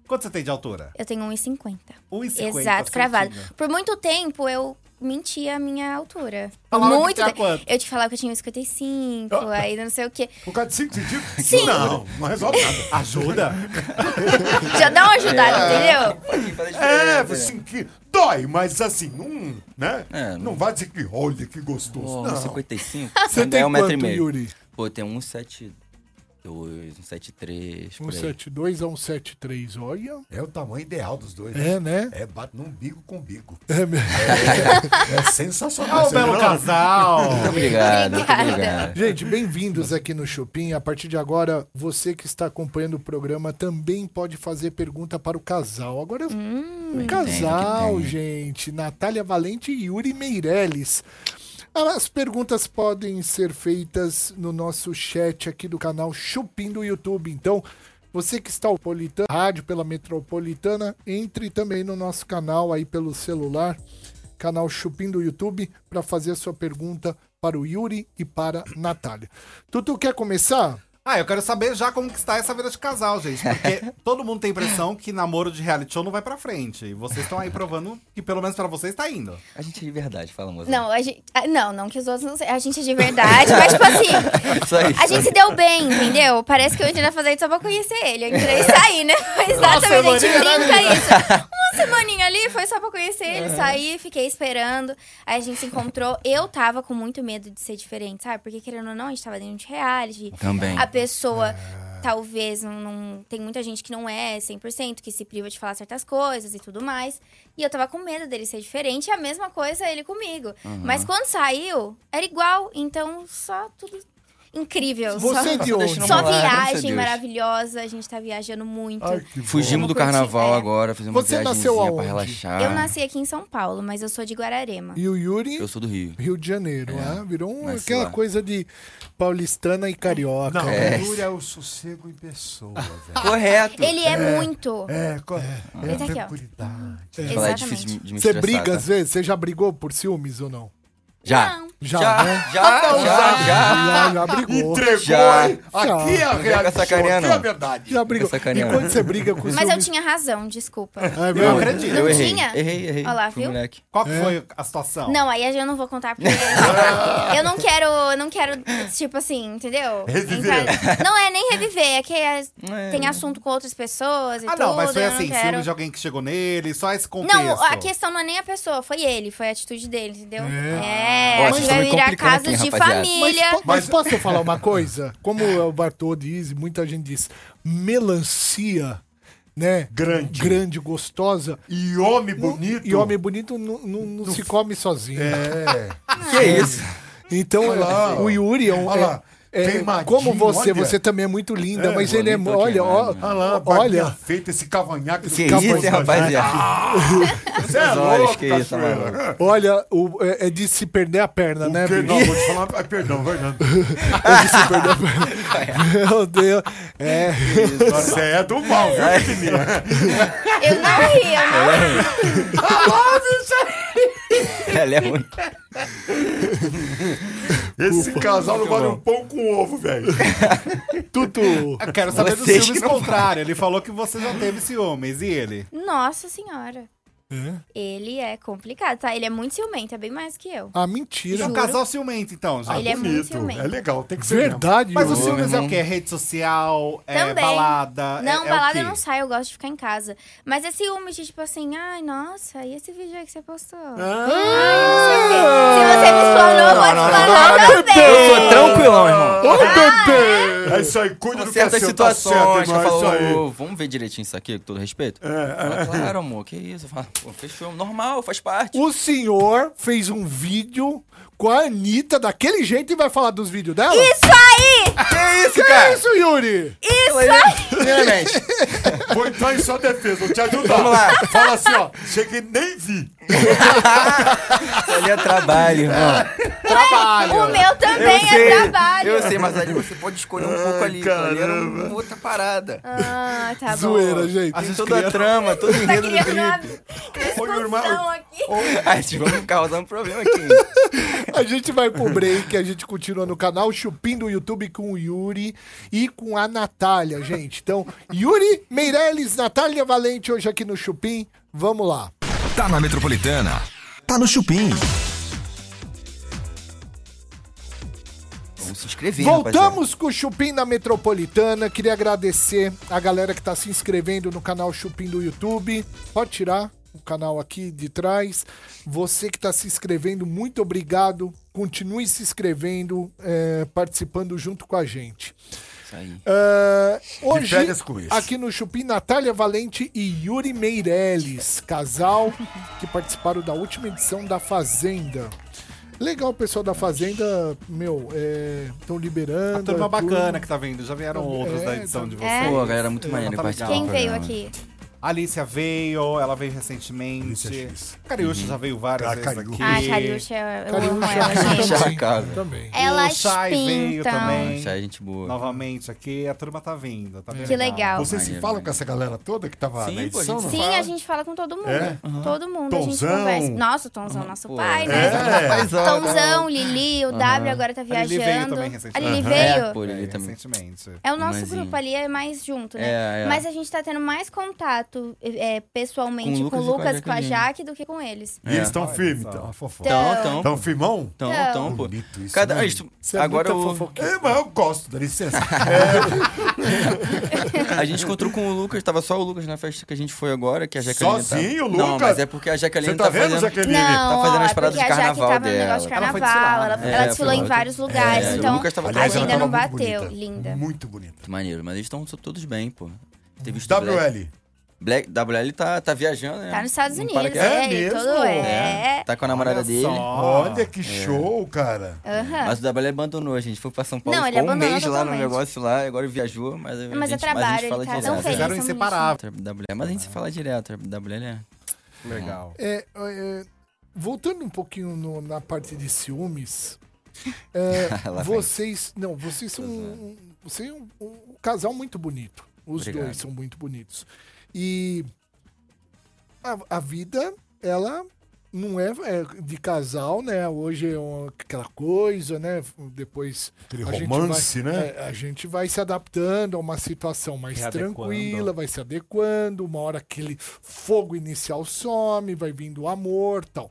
Quanto você tem de altura? Eu tenho 1,50. 1,50 Exato, cravado. Por muito tempo eu mentia a minha altura. Falava que muito tinha tempo. quanto? Eu te falava que eu tinha 1,55, aí não sei o quê. Por causa de 5 centímetros? Sim. Não, não resolve nada. Ajuda? Já dá uma ajudada, entendeu? É, assim, que dói, mas assim, não, né? É, não vai dizer que olha que gostoso. Pô, não. 1,55. Você tem é um metro e meio. Yuri? Pô, tem 1,72, 1,73. por aí. 172 a 173, olha. É o tamanho ideal dos dois. É, né? É, bate no umbigo com umbigo. É mesmo. É sensacional. É um belo casal! Muito obrigado, muito obrigado. Gente, bem-vindos aqui no Chupim. A partir de agora, você que está acompanhando o programa também pode fazer pergunta para o casal. Agora, o casal, gente. Natália Valente e Yuri Meirelles. As perguntas podem ser feitas no nosso chat aqui do canal Chupim do YouTube. Então, você que está Politana, rádio pela Metropolitana, entre também no nosso canal aí pelo celular, canal Chupim do YouTube, para fazer a sua pergunta para o Yuri e para a Natália. Tutu, quer começar? Ah, eu quero saber já como que está essa vida de casal, gente. Porque todo mundo tem a impressão que namoro de reality show não vai pra frente. E vocês estão aí provando que pelo menos pra vocês tá indo. A gente é de verdade, fala, moça. Não, a gente, ah, não, não que os outros não sei. A gente é de verdade, mas tipo assim, Isso aí. a gente se deu bem, entendeu? Parece que eu entrei na fazenda só pra conhecer ele. Eu entrei e saí, né? Exatamente, a gente brinca isso. Uma semaninha ali, ali foi só pra conhecer ele, saí, fiquei esperando. Aí a gente se encontrou. Eu tava com muito medo de ser diferente, sabe? Porque querendo ou não, a gente tava dentro de reality. Também. A pessoa talvez não, não- Tem muita gente que não é 100%, que se priva de falar certas coisas e tudo mais. E eu tava com medo dele ser diferente. E a mesma coisa ele comigo. Mas quando saiu, era igual. Então, só tudo incrível. Você só... é de onde? Só viagem maravilhosa, a gente tá viajando muito. Ai. Fugimos do carnaval é. agora, fizemos uma Você nasceu viagenzinha aonde? pra relaxar. Eu nasci aqui em São Paulo, mas eu sou de Guararema. E o Yuri, Eu sou do Rio. Rio de Janeiro, É, ah, virou um- aquela lá. coisa de paulistana e carioca. Não, É. o Yuri é o sossego em pessoa, velho. Correto. Ele é, muito. É, co- é, tranquilidade. Falar é Exatamente. difícil de, de me Você estressar, briga tá? às vezes? Você já brigou por ciúmes ou não? Já. Não. Já, Já, né? já, já, já. Já, já brigou. Entregou, Já. Aqui é a Não realidade, aqui é a não. verdade. Já brigou. E quando você briga com Mas eu tinha razão, desculpa. É Eu mesmo? acredito. Não Eu errei. tinha? Errei, errei. Olha lá, viu? moleque. Qual que foi a situação? Não, aí eu não vou contar porque eu não quero, não quero, tipo assim, entendeu? Reviver. Não é nem reviver, é que é- É. tem assunto com outras pessoas e Ah, tudo. não, mas foi não assim, quero. ciúme de alguém que chegou nele, só esse contexto. Não, a questão não é nem a pessoa, foi ele, foi a atitude dele, entendeu? É. É, Ó, a vocês gente tão vai virar casos aqui, de rapaziada. família. Mas, mas posso falar uma coisa? Como o Bartô diz, e muita gente diz, melancia, né? Grande. Grande, gostosa. E homem bonito. E homem bonito não, não- não se come sozinho. É. Que isso? Então, lá, o Yuri é um. Olha lá, é- é- como você, olha. você também é muito linda, É, mas ele é. Olha, ó, queimado. Olha lá, olha. esse cavanhaque. Que Acabou isso, rapaziada? Você é Olha, louco, que isso, cachoeira. mano. Olha, o- é, é de se perder a perna, O né? bicho? Não, vou te falar. Ai, perdão, Fernando. É de se perder a perna. Meu Deus. É. Você é do mal, viu, pequenininha? Eu não ri, eu não ri. Ela é muito. Esse casal não vale um pão com ovo, velho. Tudo. Eu quero saber dos Vocês ciúmes que não contrário. Ele falou que você já teve ciúmes. E ele? Nossa senhora. É? Ele é complicado, tá? Ele é muito ciumento, é bem mais que eu. Ah, É mentira. um Juro. casal ciumento, então, já. Ele é muito Bonito. ciumento. É legal, tem que ser. mesmo. Verdade, Mas o Yuri. ciúmes é irmão. o quê? Rede social? É Também. balada? Não, é, é balada o quê? eu não saio, eu gosto de ficar em casa. Mas é ciúme de tipo assim, ai, nossa, e esse vídeo aí que você postou? Ah. Ai, não sei o quê. Se você me explanou, eu vou te explanar também. Eu sou tranquilão, irmão. Ô, bebê! É isso aí, cuida do que é Certas seu, tá situações, certo, eu irmão, é isso falo, aí. "Ô, vamos ver direitinho isso aqui, com todo respeito? Fala, claro, amor, que isso? Eu falo, pô, fechou, normal, faz parte. O senhor fez um vídeo com a Anitta daquele jeito e vai falar dos vídeos dela? Isso aí! Que isso, Que é cara? isso, Yuri? Isso aí! Primeiramente, Vou entrar em sua defesa, vou te ajudar. Vamos lá. Fala assim, ó. Cheguei nem vi. ali é trabalho, irmão. O meu também é trabalho. eu sei, mas ali você pode escolher um pouco ali. Ali era uma outra parada. Ah, tá bom. Zoeira, gente. Assim, toda a trama, todo o Tá enredo do clipe. Irmão. aqui. Vão causar um problema aqui. A gente vai pro break, a gente continua no canal Chupim do YouTube com o Yuri e com a Natália, gente. Então, Yuri Meirelles, Natália Valente hoje aqui no Chupim. Vamos lá. Tá na Metropolitana. Tá no Chupim. Vamos se inscrever, Voltamos com o Chupim na Metropolitana. Queria agradecer a galera que tá se inscrevendo no canal Chupim do YouTube. Pode tirar o canal aqui de trás. Você que tá se inscrevendo, muito obrigado. Continue se inscrevendo, é, participando junto com a gente. Isso aí. Ah, hoje, férias com isso. aqui no Chupim, Natália Valente e Yuri Meirelles, casal que participaram da última edição da Fazenda. Legal, o pessoal da Fazenda, meu, estão liberando. A turma a bacana que tá vindo. Já vieram outros É, da edição de tá- vocês. É? Pô, galera muito maneira tá participar. legal. Quem veio aqui? A Alicia veio, ela veio recentemente. Alicia X. Cariúcha já veio várias Ah, vezes aqui. Ai, Cariúcha, eu amo Cariúcha, ela, gente. Chá, casa. Também. Elas O Chay veio também. Chá é gente boa. Novamente aqui, a turma tá vindo. Tá Que legal. Vocês se falam com essa galera toda que tava Sim, na pô, a edição? gente não? Sim, fala? a gente fala com todo mundo. É? Todo mundo a gente Tonzão. conversa. Nossa, o Tonzão, nosso Pô, pai, é. né? Paizão, Tonzão, Lili, o W agora tá A Lili veio viajando. também A recentemente. Lili Aham. veio. É, pô, É, também. recentemente. É o nosso grupo ali, é mais junto, né? É, é. Mas a gente tá tendo mais contato é, pessoalmente Com o com Lucas Lucas, e com a Jaque do que com eles. E eles estão Olha firmes, então, então. Estão firmão? Então. então, pô. Bonito isso, Cada, né? isso, Você é agora muita o. fofoqueira. É, mas eu gosto, dá licença. É, A gente encontrou com o Lucas, tava só o Lucas na festa que a gente foi agora, que a Jaqueline Sozinho, tá... Não, Lucas? mas é porque a Jaqueline Você tá tá, vendo, fazendo... Jaqueline? Não, Tá fazendo as é paradas de carnaval tava no negócio de dela. Ela carnaval, né? desfilou É, em vários lugares, É, o então Lucas tava a Aliás, agenda ela não tava muito bateu. bonita. Linda. Muito bonita. Maneiro, mas eles estão todos bem, pô. Teve visto Black. WL. Black, WL tá, tá viajando, né? Tá nos Estados Unidos, que- É é, mesmo? todo é. Tá com a namorada Olha dele. só. Olha que show, cara. Aham. Mas o WL abandonou, a gente foi pra São Paulo, Não, ele ficou um mês lá no totalmente. negócio lá, agora viajou, mas, a Mas é gente, trabalho, mas a gente fala tá direto. inseparável. WL, mas a gente se fala direto, WL é... Legal. É, é, voltando um pouquinho no- na parte de ciúmes, é, vocês. Não, vocês são. um- Vocês um, um casal muito bonito. Os Obrigado. dois são muito bonitos. E a, a vida, ela não é, é de casal, né? Hoje é uma- aquela coisa, né? Depois. Aquele a gente romance, vai- né? é, a gente vai se adaptando a uma situação mais tranquila, vai se adequando, uma hora aquele fogo inicial some, vai vindo o amor tal.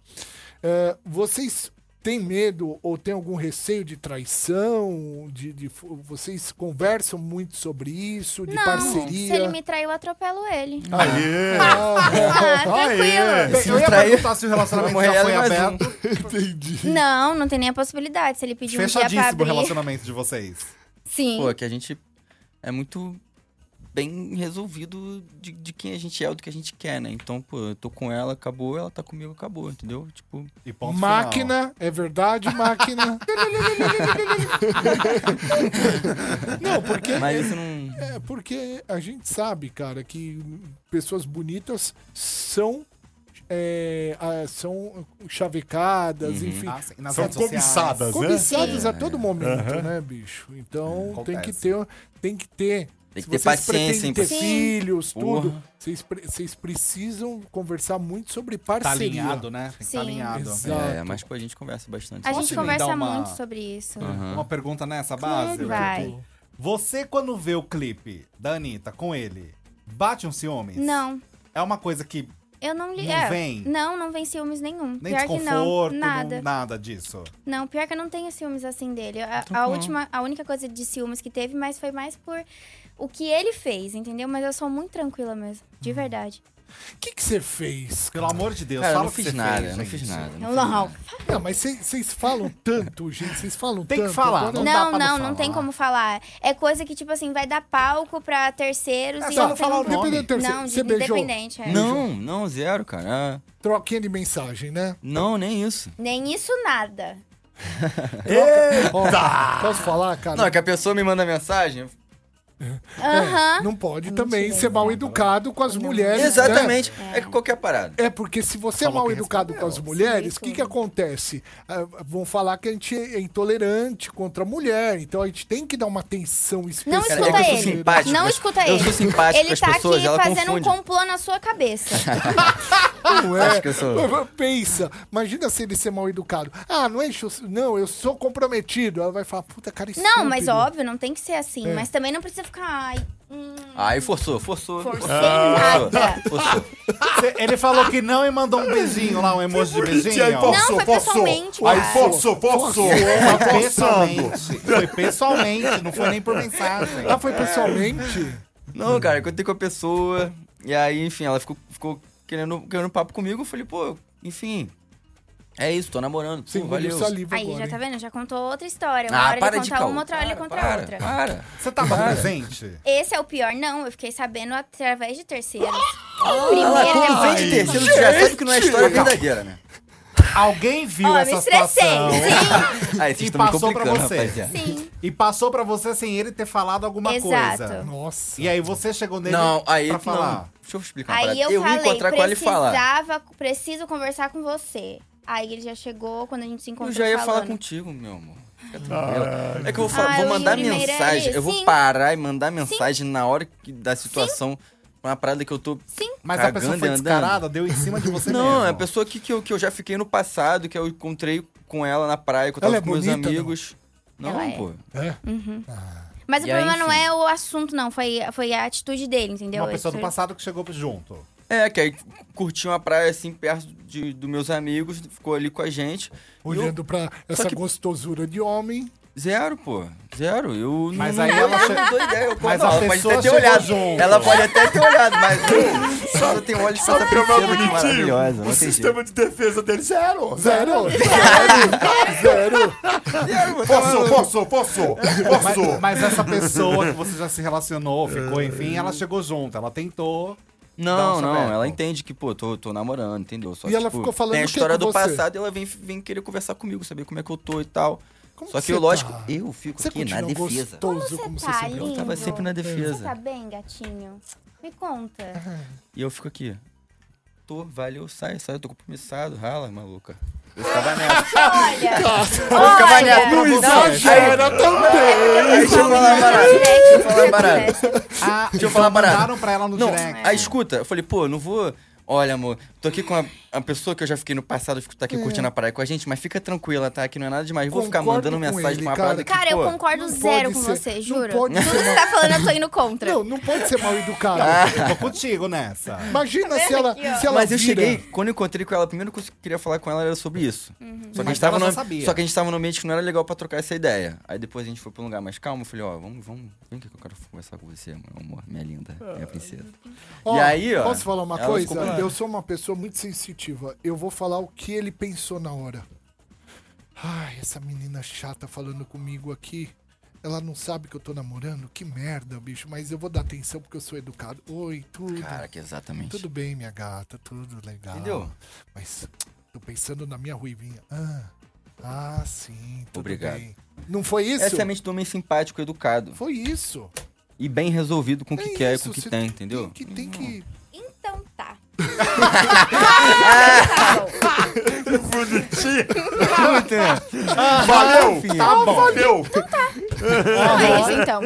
É, vocês têm medo ou têm algum receio de traição? De, de vocês conversam muito sobre isso, de Não, parceria? se ele me traiu, eu atropelo ele. Aê! Ah, Aê! tranquilo. Eu ia perguntar se o relacionamento já foi aberto. Entendi. Não, não tem nem a possibilidade. Se ele pedir um dia pra Fechadíssimo o abrir. relacionamento de vocês. Sim. Pô, que a gente é muito bem resolvido de, de quem a gente é, do que a gente quer, né? Então, pô, eu tô com ela, acabou, ela tá comigo, acabou, entendeu? Tipo, E ponto Máquina, é verdade, máquina. não, porque mas isso não... É, porque a gente sabe, cara, que pessoas bonitas são. é, são chavecadas, Uhum. enfim. final. Ah, São cobiçadas, né? Cobiçadas a todo momento, Aham. né, bicho? Então tem que ter. Tem que ter. Tem que ter vocês paciência, hein, ter Sim. filhos, tudo, Porra. vocês, pre- vocês precisam conversar muito sobre Tá parceria. alinhado, né? Tem que estar Sim. alinhado. Exato. É, mas pô, a gente conversa bastante. A Posso gente emendar conversa uma- muito sobre isso. Aham. Uma pergunta nessa base? Claro, vai. Você, quando vê o clipe da Anitta com ele, bate um ciúmes? Não, É uma coisa que eu não li. Não é, vem? Não, não vem ciúmes nenhum. nem pior que desconforto, não. não- Nada. nada disso. Não, pior que eu não tenho ciúmes assim dele. A, a Tranquilo. última, a única coisa de ciúmes que teve, mas foi mais por o que ele fez, entendeu? Mas eu sou muito tranquila mesmo, de Hum. verdade. O que você fez? Pelo amor de Deus, Cara, eu fala não o que fiz você nada, fez, eu não gente. fiz nada. Não, fiz não. nada. Não, mas vocês falam tanto, gente. Vocês falam Tem que tanto. falar, agora- Não dá Não, pra não, não não, tem falar. como falar. É coisa que, tipo assim, vai dar palco pra terceiros É e só não não tem falar o nome. Independente, terceiro, Não, de você beijou? independente. é. Não, não, zero, cara. Ah, Troquinha de mensagem, né? Não, nem isso. Nem isso, nada. Ó, posso falar, cara? Não, é que a pessoa me manda mensagem. Aham. Não pode Mentira, também ser exato. mal educado com as mulheres. né? Exatamente. É que qualquer parada. É porque se você é mal educado com as mulheres, o que, que acontece? Ah, vão falar que a gente é intolerante contra a mulher, então a gente tem que dar uma atenção especial. Não escuta é eu ele. simpático, Não mas- escuta eu ele. sou simpático ele com as tá pessoas, aqui ela fazendo confunde. um complô na sua cabeça. Não é? Acho que eu sou- Pensa, imagina se ele ser mal educado. Ah, não enche o... Não, eu sou comprometido. Ela vai falar, puta, cara, não, mas óbvio, não tem que ser assim. É. Mas também não precisa ficar. Ai, hum, Aí forçou, forçou. forcei Forçou, nada. forçou. Cê- Ele falou que não e mandou um beijinho lá, um emoji de beijinho. aí forçou, foi forçou. pessoalmente, Aí cara. forçou, forçou. Tá Foi forçando. pessoalmente. Foi pessoalmente, não foi nem por mensagem. Ah, foi pessoalmente? Não, cara, eu contei com a pessoa. E aí, enfim, ela ficou, ficou querendo, querendo papo comigo. Eu falei, pô, enfim. É isso, tô namorando. Pô, Você engoliu valeu. saliva Aí, agora, já hein? tá vendo? Já contou outra história. Uma Ah, hora para ele de conta caô. uma, outra hora ele Para, conta para, outra. Para. Você tava presente? Esse é o pior, não. Eu fiquei sabendo através de terceiros. Ela, Primeiro quando vem de terceiro, tu já sabe que não é história verdadeira, né? Alguém viu Ó, me essa estressei. situação Sim, Aí vocês E estão me passou pra complicando, você. rapaziada. sim. e passou pra você sem ele ter falado alguma Exato. coisa. Nossa. E aí você chegou nele Não, aí pra não. falar. Deixa eu explicar uma Aí parada. eu, ia falei, encontrar com ela e falar. precisava, preciso conversar com você. Aí ele já chegou, quando a gente se encontrou Eu já ia falar falando. contigo, meu amor. Fica tranquilo. é que eu vou, Ah, vou o mandar mensagem. Eu vou sim. parar e mandar mensagem na hora que, da situação. Uma parada que eu tô. Sim. Mas a pessoa foi descarada, deu em cima de você mesmo. Não, é a pessoa que, que, eu, que eu já fiquei no passado, que eu encontrei com ela na praia, que eu tava Ela é com meus bonita, amigos. Não, Ela é. pô. É? Mas o E aí, problema não enfim. é o assunto, não. Foi, foi a atitude dele, entendeu? Uma pessoa do passado que chegou junto. É, que aí curtiu uma praia assim, perto de, dos meus amigos, ficou ali com a gente. E eu- Olhando pra essa que- gostosura de homem. Zero, pô. Zero. Eu Mas não, aí ela che- não dou ideia. Eu, Mas não, a ela pode até ter olhado. junto. Ela pode até ter olhado, mas eu, só tem olhos de Santa bonitinho? maravilhosa. O sistema de defesa dele, zero. Zero, zero, zero. Posso, posso, posso, Mas, posso. mas essa pessoa que você já se relacionou, ficou, enfim, ela chegou junto. Ela tentou. Não, não, ela entende que, pô, tô, tô namorando, entendeu? Só E que, ela tipo, ficou falando Tem a história do você? passado e ela vem, vem querer conversar comigo, saber como é que eu tô e tal. Como Só que, você eu, lógico, tá? eu fico Você aqui na defesa. gostoso Como como você você tá, sempre lindo? Eu tava sempre na Você defesa. tá bem, gatinho? Me conta. E eu fico aqui. Tô, valeu, sai, sai, eu tô compromissado, rala, maluca. Eu ficava nessa. Olha, ficava olha, nessa. Não exagera também. Deixa eu falar parada. Deixa eu falar parada. Ah, Deixa eu falar uma parada. mandaram pra ela no Não, direct. aí escuta, eu falei, pô, não vou. Olha, amor, tô aqui com a, a pessoa que eu já fiquei no passado, fico tá aqui curtindo a praia com a gente, mas fica tranquila, tá? Que não é nada demais. Vou ficar Concordo mandando com mensagem ele, pra uma cara. parada que, Cara, eu pô, concordo zero com ser- você, juro. Tudo que você tá falando, eu tô indo contra. Não, não pode ser mal educado. Eu tô contigo nessa. Imagina se ela, Aqui, se ela Mas eu vira- cheguei, quando eu encontrei com ela, a primeira coisa que eu queria falar com ela era sobre isso. Só, que a Mas gente tava ela no, só que a gente tava num ambiente que não era legal pra trocar essa ideia. Aí depois a gente foi pra um lugar mais calmo, eu falei, ó, vamos, vamos, vem aqui que eu quero conversar com você, meu amor, minha linda, minha princesa. Ó, e aí, ó. Posso falar uma ela coisa? Eu sou uma pessoa muito sensitiva. Eu vou falar o que ele pensou na hora. Ai, essa menina chata falando comigo aqui. Ela não sabe que eu tô namorando? Que merda, bicho. Mas eu vou dar atenção porque eu sou educado. Oi, tudo. Cara, que exatamente. Tudo bem, minha gata. Tudo legal. Entendeu? Mas tô pensando na minha ruivinha. Ah, ah sim. Tudo Obrigado. bem. Não foi isso? Essa é a mente do homem simpático, educado. Foi isso. E bem resolvido com o que É quer e com o que tem, entendeu? Tem que, tem que... Então tá. Valeu! Tá bom. Valeu! É isso então.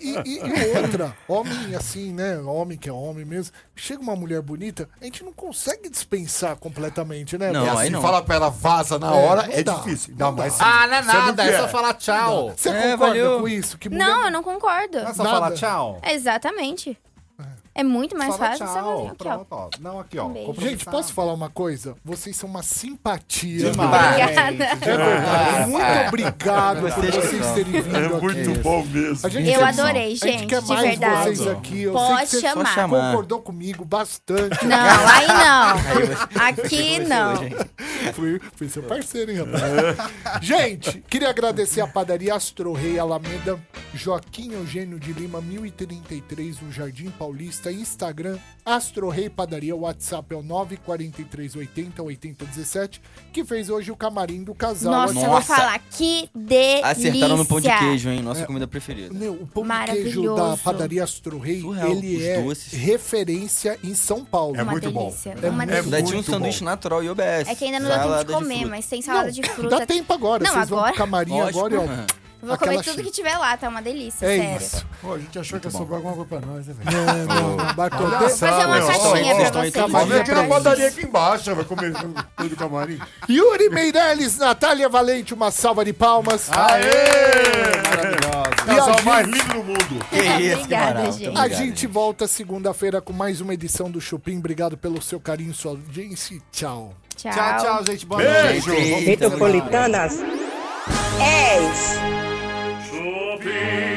E, e- e- e outra, homem assim, né? Homem que é homem mesmo. Chega uma mulher bonita, a gente não consegue dispensar completamente, né? Não, aí Se não. fala pra ela vaza na É, hora, não é dá, difícil. não Não, mas dá. Ah, não é nada, é só falar tchau. Você É, concorda valeu. com isso? Que mulher... Não, eu não concordo. É só Nada. falar tchau? Exatamente. É muito mais Fala fácil você fazer tchau. aqui, ó. Pronto, ó. Não, aqui, ó. Um. Gente, posso falar uma coisa? Vocês são uma simpatia. Demais. Obrigada. É verdade. Muito obrigado por Vocês terem vindo É aqui. muito bom mesmo. Eu adorei, A gente quer de mais verdade. vocês aqui. Eu Pode sei que você chamar. chamar. concordou comigo bastante. Não, aí não. Aqui não. Fui, fui seu parceiro, hein, rapaz? Gente, queria agradecer a padaria Astro Rei Alameda, Joaquim Eugênio de Lima, 1033, no Jardim Paulista, Instagram, Astro Rei Padaria, WhatsApp é o 94380 8017, que fez hoje o camarim do casal. Nossa, aqui. eu vou Nossa. falar. Que delícia. Acertaram no pão de queijo, hein? Nossa comida preferida. Meu, o pão de queijo Maravilhoso. da padaria Astro Rei, Surreal, ele os é doces. referência em São Paulo. É Uma muito bom. É uma muito delícia. Ainda tinha um sanduíche bom. natural e OBS. É que ainda não deu tempo de comer, fruta. mas tem salada de fruta. Dá tempo agora, Não, vocês vão agora- pro camarim Lógico, agora e ó. Vou comer tudo che- que tiver lá, tá uma delícia, É sério. isso. Pô, a gente achou que ia sobrar alguma coisa pra nós, né, velho? Não, não, de- só, Fazer uma caixinha pra vocês. Vamos aqui na padaria aqui embaixo, vai comer no do camarim. Yuri Meirelles, Natália Valente, uma salva de palmas. Aê! Maravilhosa. E a Casal gente- mais lindo do mundo. Que isso, que Obrigada, gente. Muito A gente volta segunda-feira com mais uma edição do Chupim. Obrigado pelo seu carinho, sua audiência. e Tchau. Tchau. Tchau, gente. Boa noite. Metropolitana. Metropolitanas 10. be.